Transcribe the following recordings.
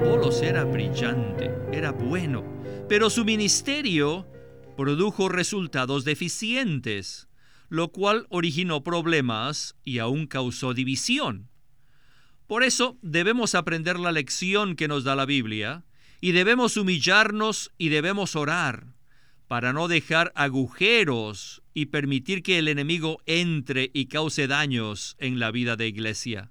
Apolos era brillante, era bueno, pero su ministerio produjo resultados deficientes, lo cual originó problemas y aún causó división. Por eso debemos aprender la lección que nos da la Biblia y debemos humillarnos y debemos orar para no dejar agujeros y permitir que el enemigo entre y cause daños en la vida de iglesia.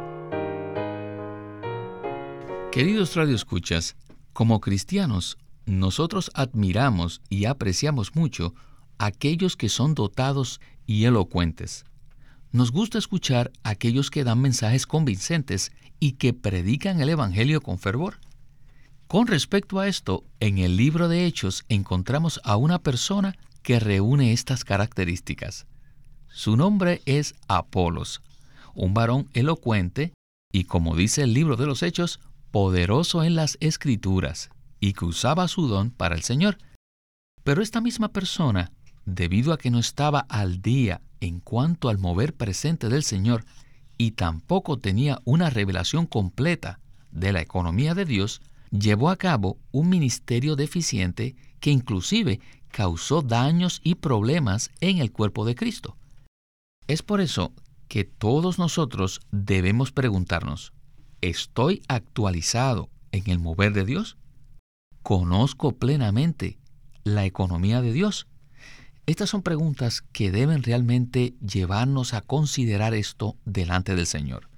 Queridos radioescuchas, como cristianos, nosotros admiramos y apreciamos mucho a aquellos que son dotados y elocuentes. Nos gusta escuchar a aquellos que dan mensajes convincentes y que predican el Evangelio con fervor. Con respecto a esto, en el libro de Hechos encontramos a una persona que reúne estas características. Su nombre es Apolos, un varón elocuente y, como dice el libro de los Hechos, poderoso en las escrituras y que usaba su don para el Señor. Pero esta misma persona, debido a que no estaba al día en cuanto al mover presente del Señor y tampoco tenía una revelación completa de la economía de Dios, llevó a cabo un ministerio deficiente que inclusive causó daños y problemas en el cuerpo de Cristo. Es por eso que todos nosotros debemos preguntarnos, ¿Estoy actualizado en el mover de Dios? ¿Conozco plenamente la economía de Dios? Estas son preguntas que deben realmente llevarnos a considerar esto delante del Señor.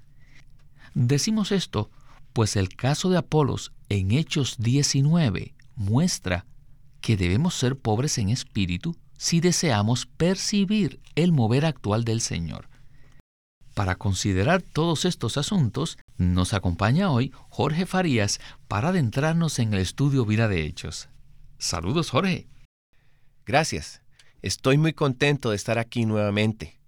Decimos esto pues el caso de Apolos en Hechos 19 muestra que debemos ser pobres en espíritu si deseamos percibir el mover actual del Señor. Para considerar todos estos asuntos, nos acompaña hoy Jorge Farías para adentrarnos en el estudio Vida de Hechos. Saludos, Jorge. Gracias. Estoy muy contento de estar aquí nuevamente.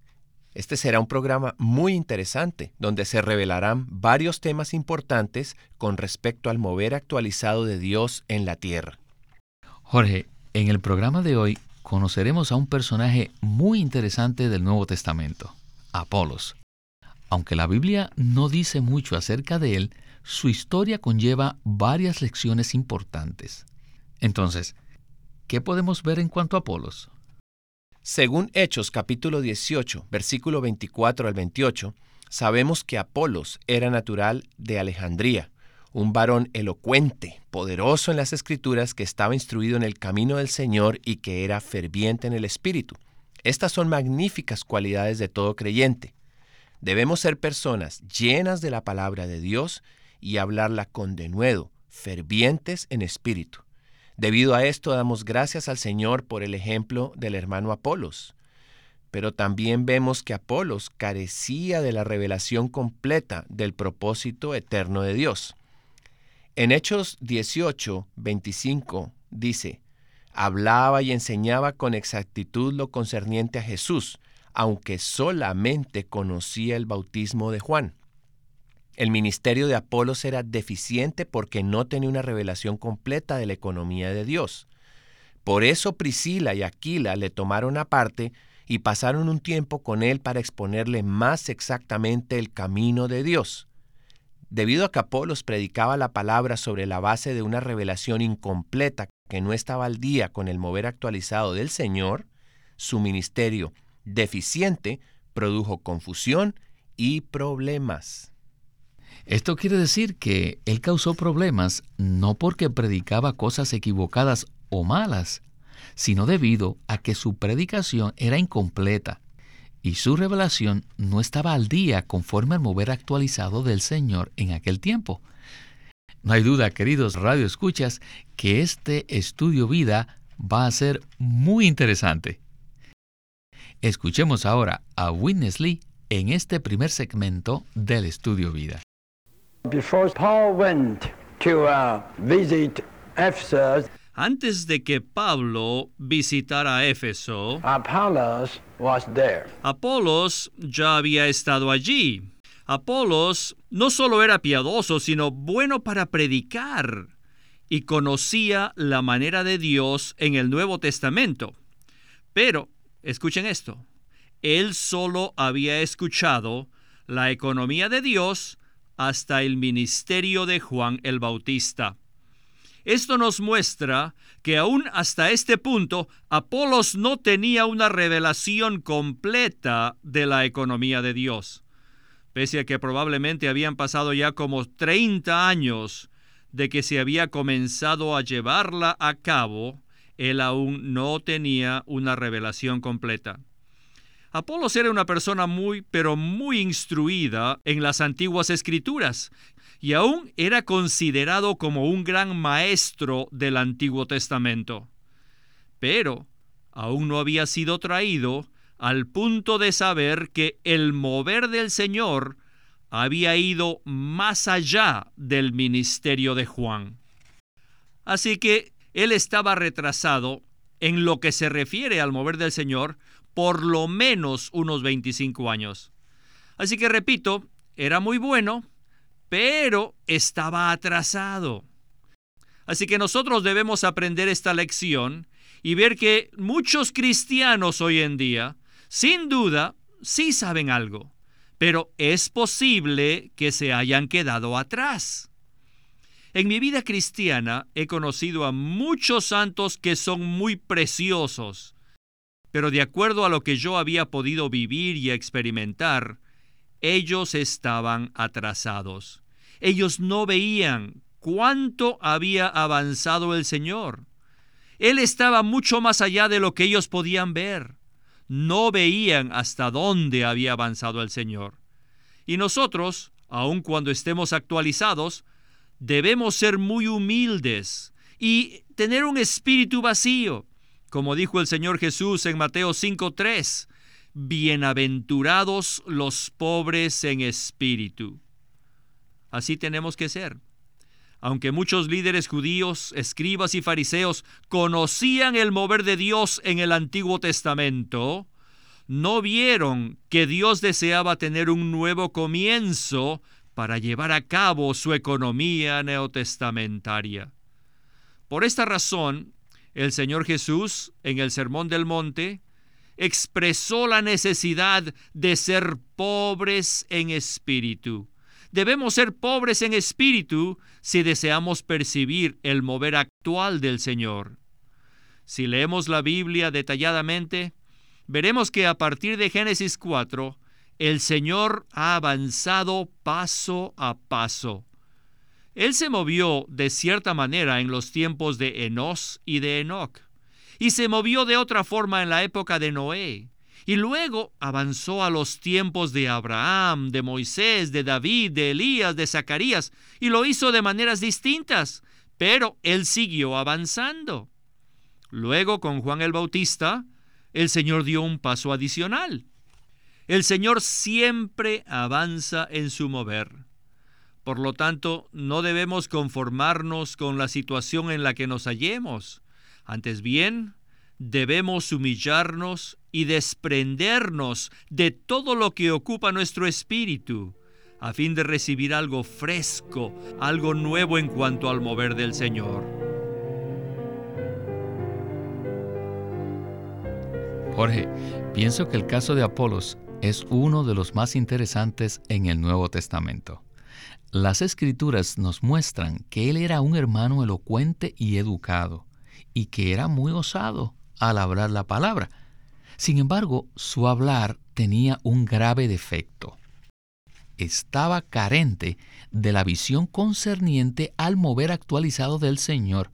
Este será un programa muy interesante donde se revelarán varios temas importantes con respecto al mover actualizado de Dios en la tierra. Jorge, en el programa de hoy conoceremos a un personaje muy interesante del Nuevo Testamento, Apolos. Aunque la Biblia no dice mucho acerca de él, su historia conlleva varias lecciones importantes. Entonces, ¿qué podemos ver en cuanto a Apolos? Según Hechos capítulo 18, versículo 24 al 28, sabemos que Apolos era natural de Alejandría, un varón elocuente, poderoso en las escrituras, que estaba instruido en el camino del Señor y que era ferviente en el Espíritu. Estas son magníficas cualidades de todo creyente. Debemos ser personas llenas de la palabra de Dios y hablarla con denuedo, fervientes en espíritu. Debido a esto damos gracias al Señor por el ejemplo del hermano Apolos. Pero también vemos que Apolos carecía de la revelación completa del propósito eterno de Dios. En Hechos 18, 25 dice, hablaba y enseñaba con exactitud lo concerniente a Jesús, aunque solamente conocía el bautismo de Juan. El ministerio de Apolos era deficiente porque no tenía una revelación completa de la economía de Dios. Por eso Priscila y Aquila le tomaron aparte y pasaron un tiempo con él para exponerle más exactamente el camino de Dios. Debido a que Apolos predicaba la palabra sobre la base de una revelación incompleta que no estaba al día con el mover actualizado del Señor, su ministerio deficiente produjo confusión y problemas. Esto quiere decir que él causó problemas no porque predicaba cosas equivocadas o malas, sino debido a que su predicación era incompleta y su revelación no estaba al día conforme al mover actualizado del Señor en aquel tiempo. No hay duda, queridos radioescuchas, que este estudio vida va a ser muy interesante. Escuchemos ahora a Witness Lee en este primer segmento del Estudio Vida. Antes de que Pablo visitara Éfeso, Apolos ya había estado allí. Apolos no solo era piadoso, sino bueno para predicar y conocía la manera de Dios en el Nuevo Testamento. Pero, escuchen esto, él solo había escuchado la economía de Dios hasta el ministerio de Juan el Bautista. Esto nos muestra que aún hasta este punto Apolos no tenía una revelación completa de la economía de Dios. Pese a que probablemente habían pasado ya como 30 años de que se había comenzado a llevarla a cabo, él aún no tenía una revelación completa. Apolos era una persona muy, pero muy instruida en las antiguas escrituras, y aún era considerado como un gran maestro del Antiguo Testamento. Pero aún no había sido traído al punto de saber que el mover del Señor había ido más allá del ministerio de Juan. Así que él estaba retrasado en lo que se refiere al mover del Señor por lo menos unos 25 años. Así que repito, era muy bueno, pero estaba atrasado. Así que nosotros debemos aprender esta lección y ver que muchos cristianos hoy en día, sin duda, sí saben algo pero es posible que se hayan quedado atrás. En mi vida cristiana he conocido a muchos santos que son muy preciosos, pero de acuerdo a lo que yo había podido vivir y experimentar, ellos estaban atrasados. Ellos no veían cuánto había avanzado el Señor. Él estaba mucho más allá de lo que ellos podían ver no veían hasta dónde había avanzado el Señor. Y nosotros, aun cuando estemos actualizados, debemos ser muy humildes y tener un espíritu vacío, como dijo el Señor Jesús en Mateo 5:3, bienaventurados los pobres en espíritu. Así tenemos que ser. Aunque muchos líderes judíos, escribas y fariseos conocían el mover de Dios en el Antiguo Testamento, no vieron que Dios deseaba tener un nuevo comienzo para llevar a cabo su economía neotestamentaria. Por esta razón, el Señor Jesús, en el Sermón del Monte, expresó la necesidad de ser pobres en espíritu Debemos ser pobres en espíritu si deseamos percibir el mover actual del Señor. Si leemos la Biblia detalladamente, veremos que a partir de Génesis 4, el Señor ha avanzado paso a paso. Él se movió de cierta manera en los tiempos de Enos y de Enoch, y se movió de otra forma en la época de Noé, y luego avanzó a los tiempos de Abraham, de Moisés, de David, de Elías, de Zacarías, y lo hizo de maneras distintas, pero él siguió avanzando. Luego con Juan el Bautista, el Señor dio un paso adicional. El Señor siempre avanza en su mover. Por lo tanto, no debemos conformarnos con la situación en la que nos hallemos. Antes bien, debemos humillarnos y desprendernos de todo lo que ocupa nuestro espíritu, a fin de recibir algo fresco, algo nuevo en cuanto al mover del Señor. Jorge, pienso que el caso de Apolos es uno de los más interesantes en el Nuevo Testamento. Las escrituras nos muestran que él era un hermano elocuente y educado, y que era muy osado al hablar la palabra. Sin embargo, su hablar tenía un grave defecto. Estaba carente de la visión concerniente al mover actualizado del Señor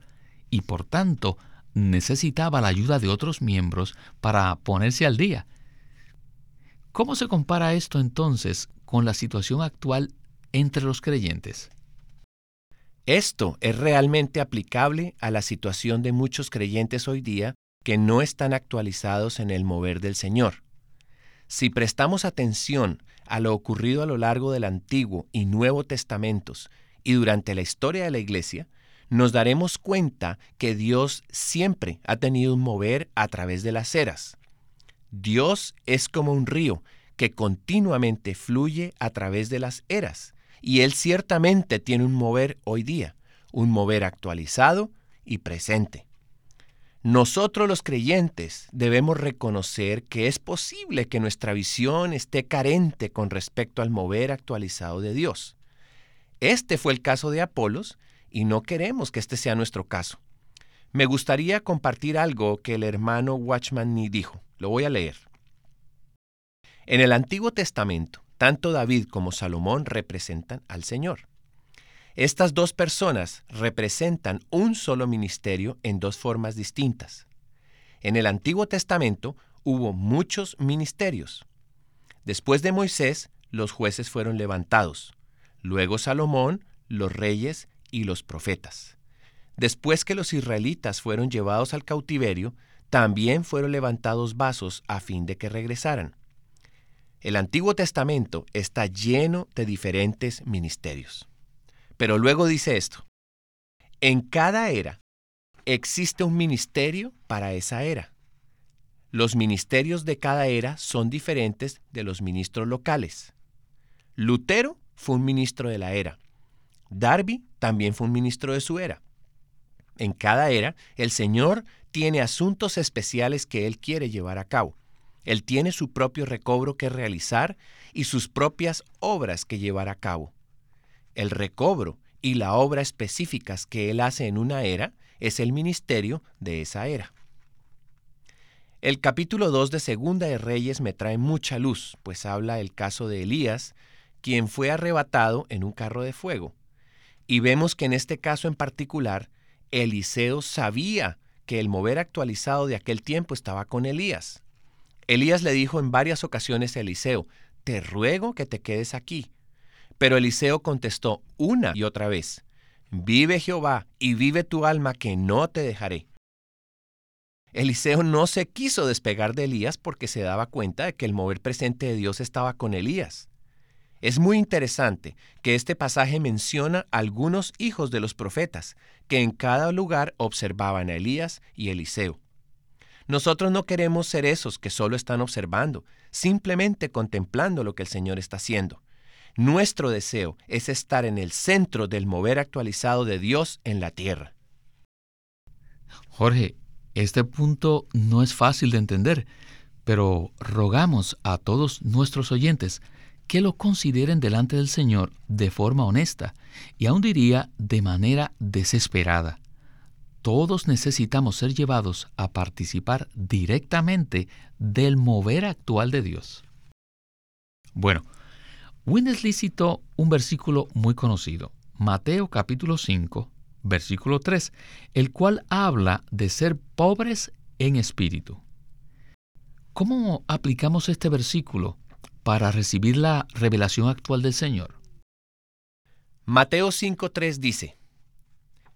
y por tanto necesitaba la ayuda de otros miembros para ponerse al día. ¿Cómo se compara esto entonces con la situación actual entre los creyentes? Esto es realmente aplicable a la situación de muchos creyentes hoy día que no están actualizados en el mover del Señor. Si prestamos atención a lo ocurrido a lo largo del Antiguo y Nuevo Testamentos y durante la historia de la Iglesia, nos daremos cuenta que Dios siempre ha tenido un mover a través de las eras. Dios es como un río que continuamente fluye a través de las eras, y Él ciertamente tiene un mover hoy día, un mover actualizado y presente. Nosotros los creyentes debemos reconocer que es posible que nuestra visión esté carente con respecto al mover actualizado de Dios. Este fue el caso de Apolos y no queremos que este sea nuestro caso. Me gustaría compartir algo que el hermano Watchman Nee dijo. Lo voy a leer. En el Antiguo Testamento, tanto David como Salomón representan al Señor. Estas dos personas representan un solo ministerio en dos formas distintas. En el Antiguo Testamento hubo muchos ministerios. Después de Moisés, los jueces fueron levantados. Luego Salomón, los reyes y los profetas. Después que los israelitas fueron llevados al cautiverio, también fueron levantados vasos a fin de que regresaran. El Antiguo Testamento está lleno de diferentes ministerios. Pero luego dice esto, en cada era existe un ministerio para esa era. Los ministerios de cada era son diferentes de los ministros locales. Lutero fue un ministro de la era. Darby también fue un ministro de su era. En cada era, el Señor tiene asuntos especiales que Él quiere llevar a cabo. Él tiene su propio recobro que realizar y sus propias obras que llevar a cabo. El recobro y la obra específicas que él hace en una era es el ministerio de esa era. El capítulo 2 de Segunda de Reyes me trae mucha luz, pues habla el caso de Elías, quien fue arrebatado en un carro de fuego. Y vemos que en este caso en particular, Eliseo sabía que el mover actualizado de aquel tiempo estaba con Elías. Elías le dijo en varias ocasiones a Eliseo, te ruego que te quedes aquí, pero Eliseo contestó una y otra vez, Vive Jehová y vive tu alma que no te dejaré. Eliseo no se quiso despegar de Elías porque se daba cuenta de que el mover presente de Dios estaba con Elías. Es muy interesante que este pasaje menciona algunos hijos de los profetas, que en cada lugar observaban a Elías y Eliseo. Nosotros no queremos ser esos que solo están observando, simplemente contemplando lo que el Señor está haciendo. Nuestro deseo es estar en el centro del mover actualizado de Dios en la tierra. Jorge, este punto no es fácil de entender, pero rogamos a todos nuestros oyentes que lo consideren delante del Señor de forma honesta y aún diría de manera desesperada. Todos necesitamos ser llevados a participar directamente del mover actual de Dios. Bueno, Winnesley citó un versículo muy conocido, Mateo capítulo 5, versículo 3, el cual habla de ser pobres en espíritu. ¿Cómo aplicamos este versículo para recibir la revelación actual del Señor? Mateo 5.3 dice,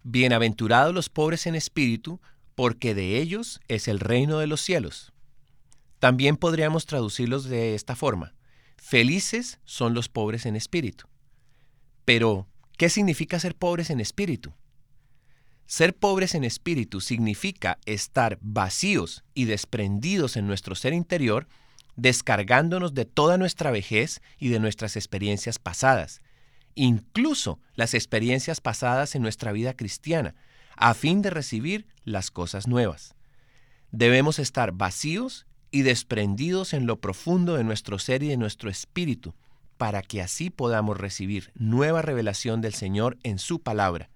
Bienaventurados los pobres en espíritu, porque de ellos es el reino de los cielos. También podríamos traducirlos de esta forma. Felices son los pobres en espíritu. Pero, ¿qué significa ser pobres en espíritu? Ser pobres en espíritu significa estar vacíos y desprendidos en nuestro ser interior, descargándonos de toda nuestra vejez y de nuestras experiencias pasadas, incluso las experiencias pasadas en nuestra vida cristiana, a fin de recibir las cosas nuevas. Debemos estar vacíos y desprendidos en lo profundo de nuestro ser y de nuestro espíritu, para que así podamos recibir nueva revelación del Señor en su palabra.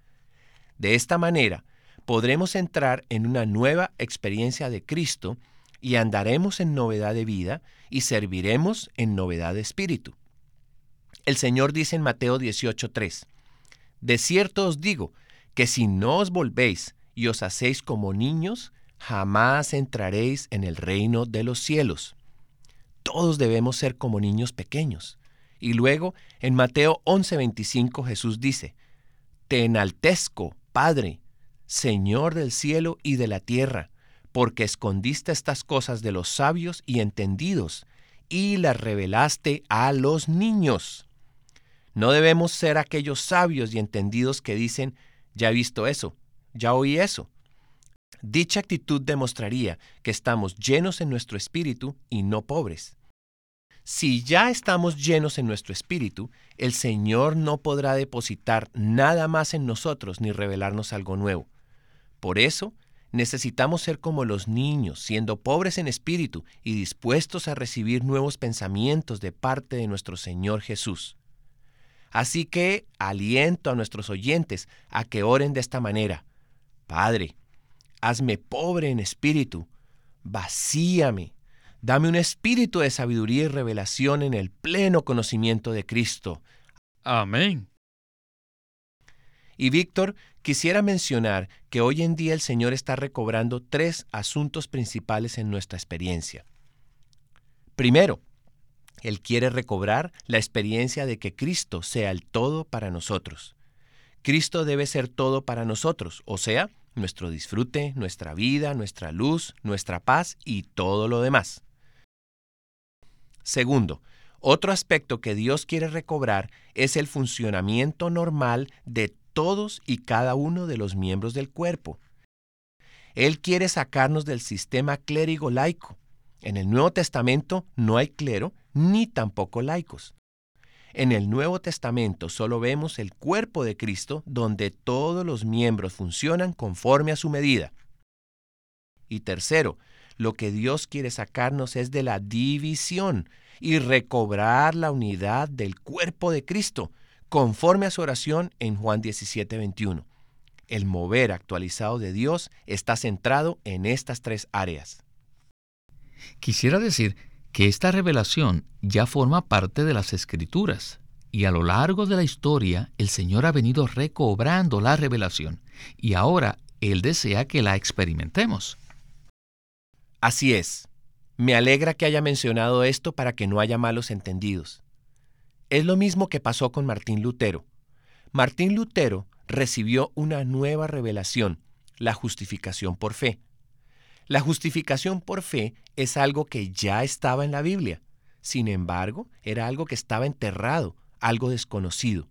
De esta manera, podremos entrar en una nueva experiencia de Cristo y andaremos en novedad de vida y serviremos en novedad de espíritu. El Señor dice en Mateo 18:3, De cierto os digo que si no os volvéis y os hacéis como niños, jamás entraréis en el reino de los cielos. Todos debemos ser como niños pequeños. Y luego, en Mateo 11:25 Jesús dice, Te enaltezco, Padre, Señor del cielo y de la tierra, porque escondiste estas cosas de los sabios y entendidos, y las revelaste a los niños. No debemos ser aquellos sabios y entendidos que dicen, ya he visto eso, ya oí eso. Dicha actitud demostraría que estamos llenos en nuestro espíritu y no pobres. Si ya estamos llenos en nuestro espíritu, el Señor no podrá depositar nada más en nosotros ni revelarnos algo nuevo. Por eso, necesitamos ser como los niños, siendo pobres en espíritu y dispuestos a recibir nuevos pensamientos de parte de nuestro Señor Jesús. Así que aliento a nuestros oyentes a que oren de esta manera. Padre, hazme pobre en espíritu, vacíame, dame un espíritu de sabiduría y revelación en el pleno conocimiento de Cristo. Amén. Y Víctor, quisiera mencionar que hoy en día el Señor está recobrando tres asuntos principales en nuestra experiencia. Primero, Él quiere recobrar la experiencia de que Cristo sea el todo para nosotros. Cristo debe ser todo para nosotros, o sea, nuestro disfrute, nuestra vida, nuestra luz, nuestra paz y todo lo demás. Segundo, otro aspecto que Dios quiere recobrar es el funcionamiento normal de todos y cada uno de los miembros del cuerpo. Él quiere sacarnos del sistema clérigo laico. En el Nuevo Testamento no hay clero ni tampoco laicos. En el Nuevo Testamento solo vemos el cuerpo de Cristo donde todos los miembros funcionan conforme a su medida. Y tercero, lo que Dios quiere sacarnos es de la división y recobrar la unidad del cuerpo de Cristo, conforme a su oración en Juan 17, 21. El mover actualizado de Dios está centrado en estas tres áreas. Quisiera decir que esta revelación ya forma parte de las escrituras, y a lo largo de la historia el Señor ha venido recobrando la revelación, y ahora Él desea que la experimentemos. Así es. Me alegra que haya mencionado esto para que no haya malos entendidos. Es lo mismo que pasó con Martín Lutero. Martín Lutero recibió una nueva revelación, la justificación por fe. La justificación por fe es algo que ya estaba en la Biblia. Sin embargo, era algo que estaba enterrado, algo desconocido.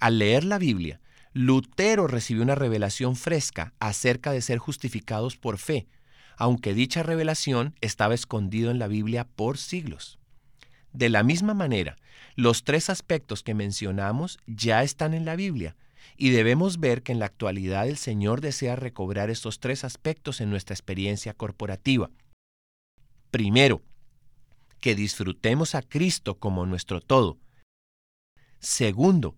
Al leer la Biblia, Lutero recibió una revelación fresca acerca de ser justificados por fe, aunque dicha revelación estaba escondido en la Biblia por siglos. De la misma manera, los tres aspectos que mencionamos ya están en la Biblia, y debemos ver que en la actualidad el Señor desea recobrar estos tres aspectos en nuestra experiencia corporativa. Primero, que disfrutemos a Cristo como nuestro todo. Segundo,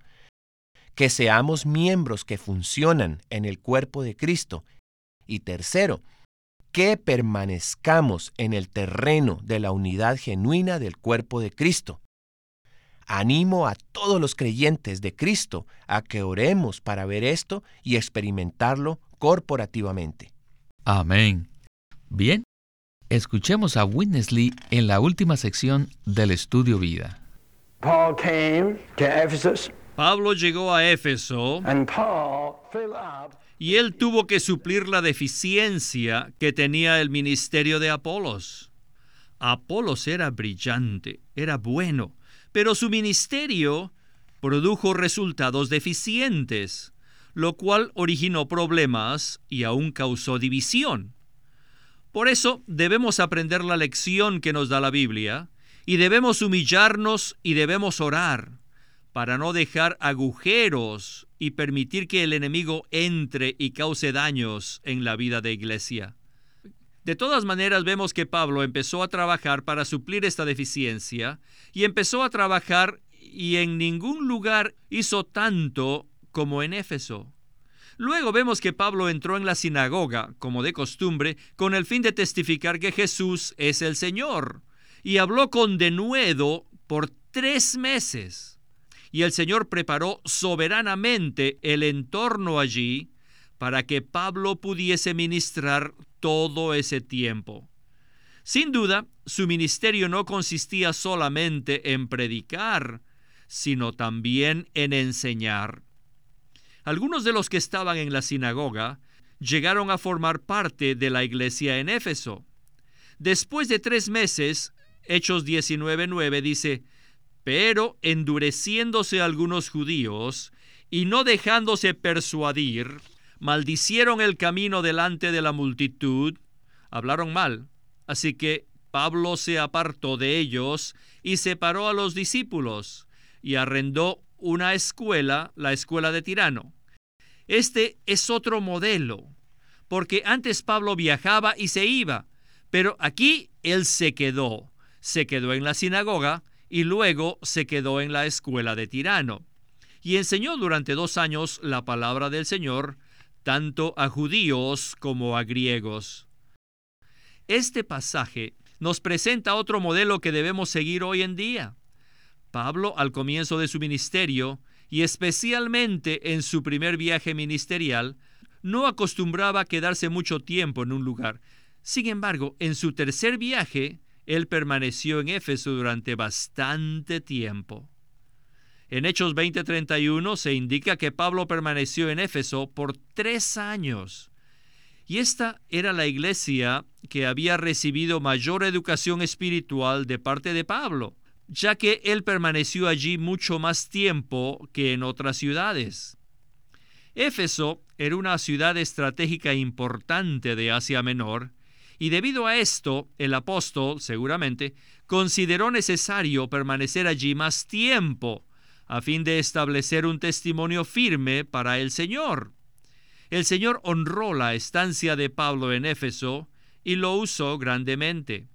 que seamos miembros que funcionan en el cuerpo de Cristo. Y tercero, que permanezcamos en el terreno de la unidad genuina del cuerpo de Cristo. Animo a todos los creyentes de Cristo a que oremos para ver esto y experimentarlo corporativamente. Amén. Bien, escuchemos a Witness Lee en la última sección del estudio vida. Pablo llegó a Éfeso y él tuvo que suplir la deficiencia que tenía el ministerio de Apolos. Apolos era brillante, era bueno, pero su ministerio produjo resultados deficientes, lo cual originó problemas y aún causó división. Por eso debemos aprender la lección que nos da la Biblia y debemos humillarnos y debemos orar para no dejar agujeros y permitir que el enemigo entre y cause daños en la vida de iglesia. De todas maneras, vemos que Pablo empezó a trabajar para suplir esta deficiencia y empezó a trabajar y en ningún lugar hizo tanto como en Éfeso. Luego vemos que Pablo entró en la sinagoga, como de costumbre, con el fin de testificar que Jesús es el Señor, y habló con denuedo por tres meses. Y el Señor preparó soberanamente el entorno allí para que Pablo pudiese ministrar todo ese tiempo. Sin duda, su ministerio no consistía solamente en predicar, sino también en enseñar. Algunos de los que estaban en la sinagoga llegaron a formar parte de la iglesia en Éfeso. Después de tres meses, Hechos 19:9 dice, pero endureciéndose algunos judíos y no dejándose persuadir, maldicieron el camino delante de la multitud, hablaron mal. Así que Pablo se apartó de ellos y separó a los discípulos y arrendó una escuela, la escuela de Tirano. Este es otro modelo, porque antes Pablo viajaba y se iba, pero aquí él se quedó. Se quedó en la sinagoga y luego se quedó en la escuela de Tirano. Y enseñó durante dos años la palabra del Señor, tanto a judíos como a griegos. Este pasaje nos presenta otro modelo que debemos seguir hoy en día. Pablo, al comienzo de su ministerio, y especialmente en su primer viaje ministerial, no acostumbraba a quedarse mucho tiempo en un lugar. Sin embargo, en su tercer viaje, él permaneció en Éfeso durante bastante tiempo. En Hechos 20:31 se indica que Pablo permaneció en Éfeso por tres años. Y esta era la iglesia que había recibido mayor educación espiritual de parte de Pablo, ya que él permaneció allí mucho más tiempo que en otras ciudades. Éfeso era una ciudad estratégica importante de Asia Menor, y debido a esto, el apóstol, seguramente, consideró necesario permanecer allí más tiempo, a fin de establecer un testimonio firme para el Señor. El Señor honró la estancia de Pablo en Éfeso y lo usó grandemente.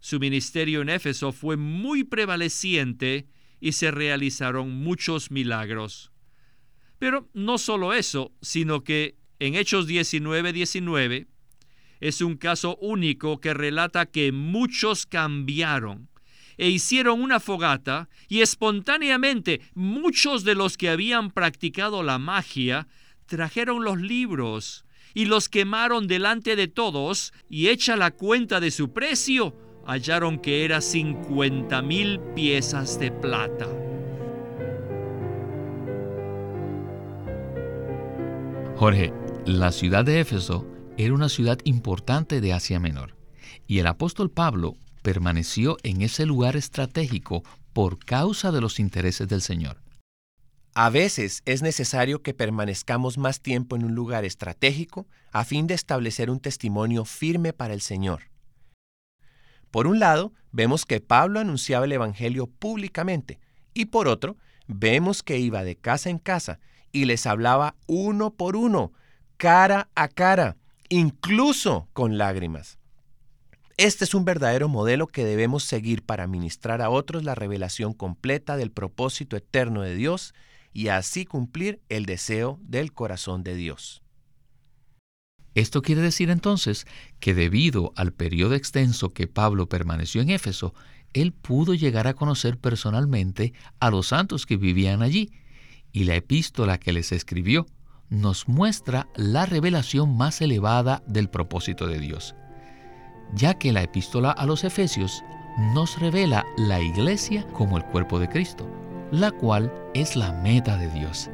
Su ministerio en Éfeso fue muy prevaleciente y se realizaron muchos milagros. Pero no solo eso, sino que en Hechos 19:19 19, es un caso único que relata que muchos cambiaron e hicieron una fogata y espontáneamente muchos de los que habían practicado la magia trajeron los libros y los quemaron delante de todos y hecha la cuenta de su precio, hallaron que era cincuenta mil piezas de plata. Jorge, la ciudad de Éfeso era una ciudad importante de Asia Menor, y el apóstol Pablo permaneció en ese lugar estratégico por causa de los intereses del Señor. A veces es necesario que permanezcamos más tiempo en un lugar estratégico a fin de establecer un testimonio firme para el Señor. Por un lado, vemos que Pablo anunciaba el Evangelio públicamente y por otro, vemos que iba de casa en casa y les hablaba uno por uno, cara a cara, incluso con lágrimas. Este es un verdadero modelo que debemos seguir para ministrar a otros la revelación completa del propósito eterno de Dios y así cumplir el deseo del corazón de Dios. Esto quiere decir entonces que debido al periodo extenso que Pablo permaneció en Éfeso, él pudo llegar a conocer personalmente a los santos que vivían allí, y la epístola que les escribió nos muestra la revelación más elevada del propósito de Dios, ya que la epístola a los Efesios nos revela la iglesia como el cuerpo de Cristo la cual es la meta de Dios.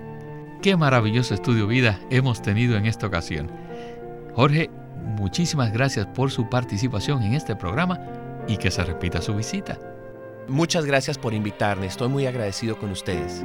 Qué maravilloso estudio vida hemos tenido en esta ocasión. Jorge, muchísimas gracias por su participación en este programa y que se repita su visita. Muchas gracias por invitarme, estoy muy agradecido con ustedes.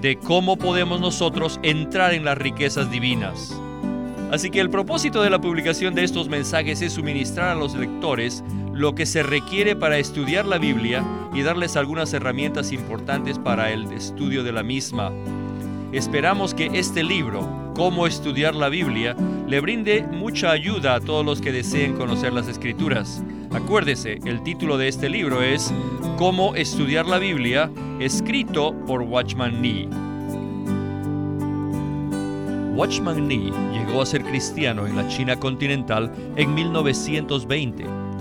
de cómo podemos nosotros entrar en las riquezas divinas. Así que el propósito de la publicación de estos mensajes es suministrar a los lectores lo que se requiere para estudiar la Biblia y darles algunas herramientas importantes para el estudio de la misma. Esperamos que este libro, Cómo estudiar la Biblia, le brinde mucha ayuda a todos los que deseen conocer las escrituras. Acuérdese, el título de este libro es Cómo estudiar la Biblia, escrito por Watchman Nee. Watchman Nee llegó a ser cristiano en la China continental en 1920,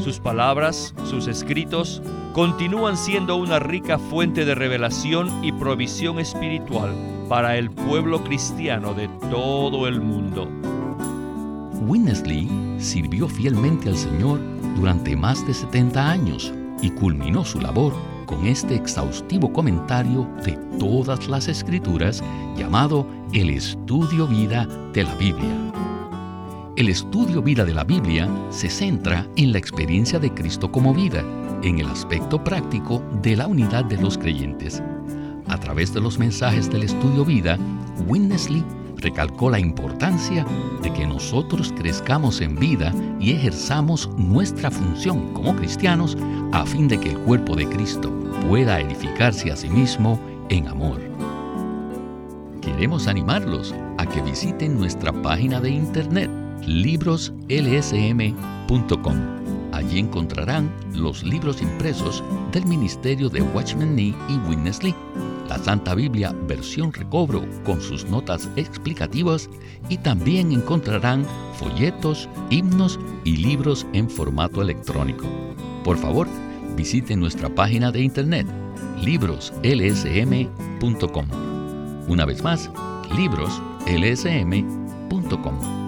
Sus palabras, sus escritos, continúan siendo una rica fuente de revelación y provisión espiritual para el pueblo cristiano de todo el mundo. Winnesley sirvió fielmente al Señor durante más de 70 años y culminó su labor con este exhaustivo comentario de todas las escrituras llamado el estudio vida de la Biblia. El estudio vida de la Biblia se centra en la experiencia de Cristo como vida, en el aspecto práctico de la unidad de los creyentes. A través de los mensajes del estudio vida, Winnesley recalcó la importancia de que nosotros crezcamos en vida y ejerzamos nuestra función como cristianos a fin de que el cuerpo de Cristo pueda edificarse a sí mismo en amor. Queremos animarlos a que visiten nuestra página de internet libroslsm.com. Allí encontrarán los libros impresos del Ministerio de Watchman Nee y Witness Lee la Santa Biblia versión recobro con sus notas explicativas y también encontrarán folletos, himnos y libros en formato electrónico. Por favor, visiten nuestra página de internet libroslsm.com. Una vez más, libroslsm.com.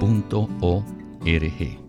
www.ecc.org.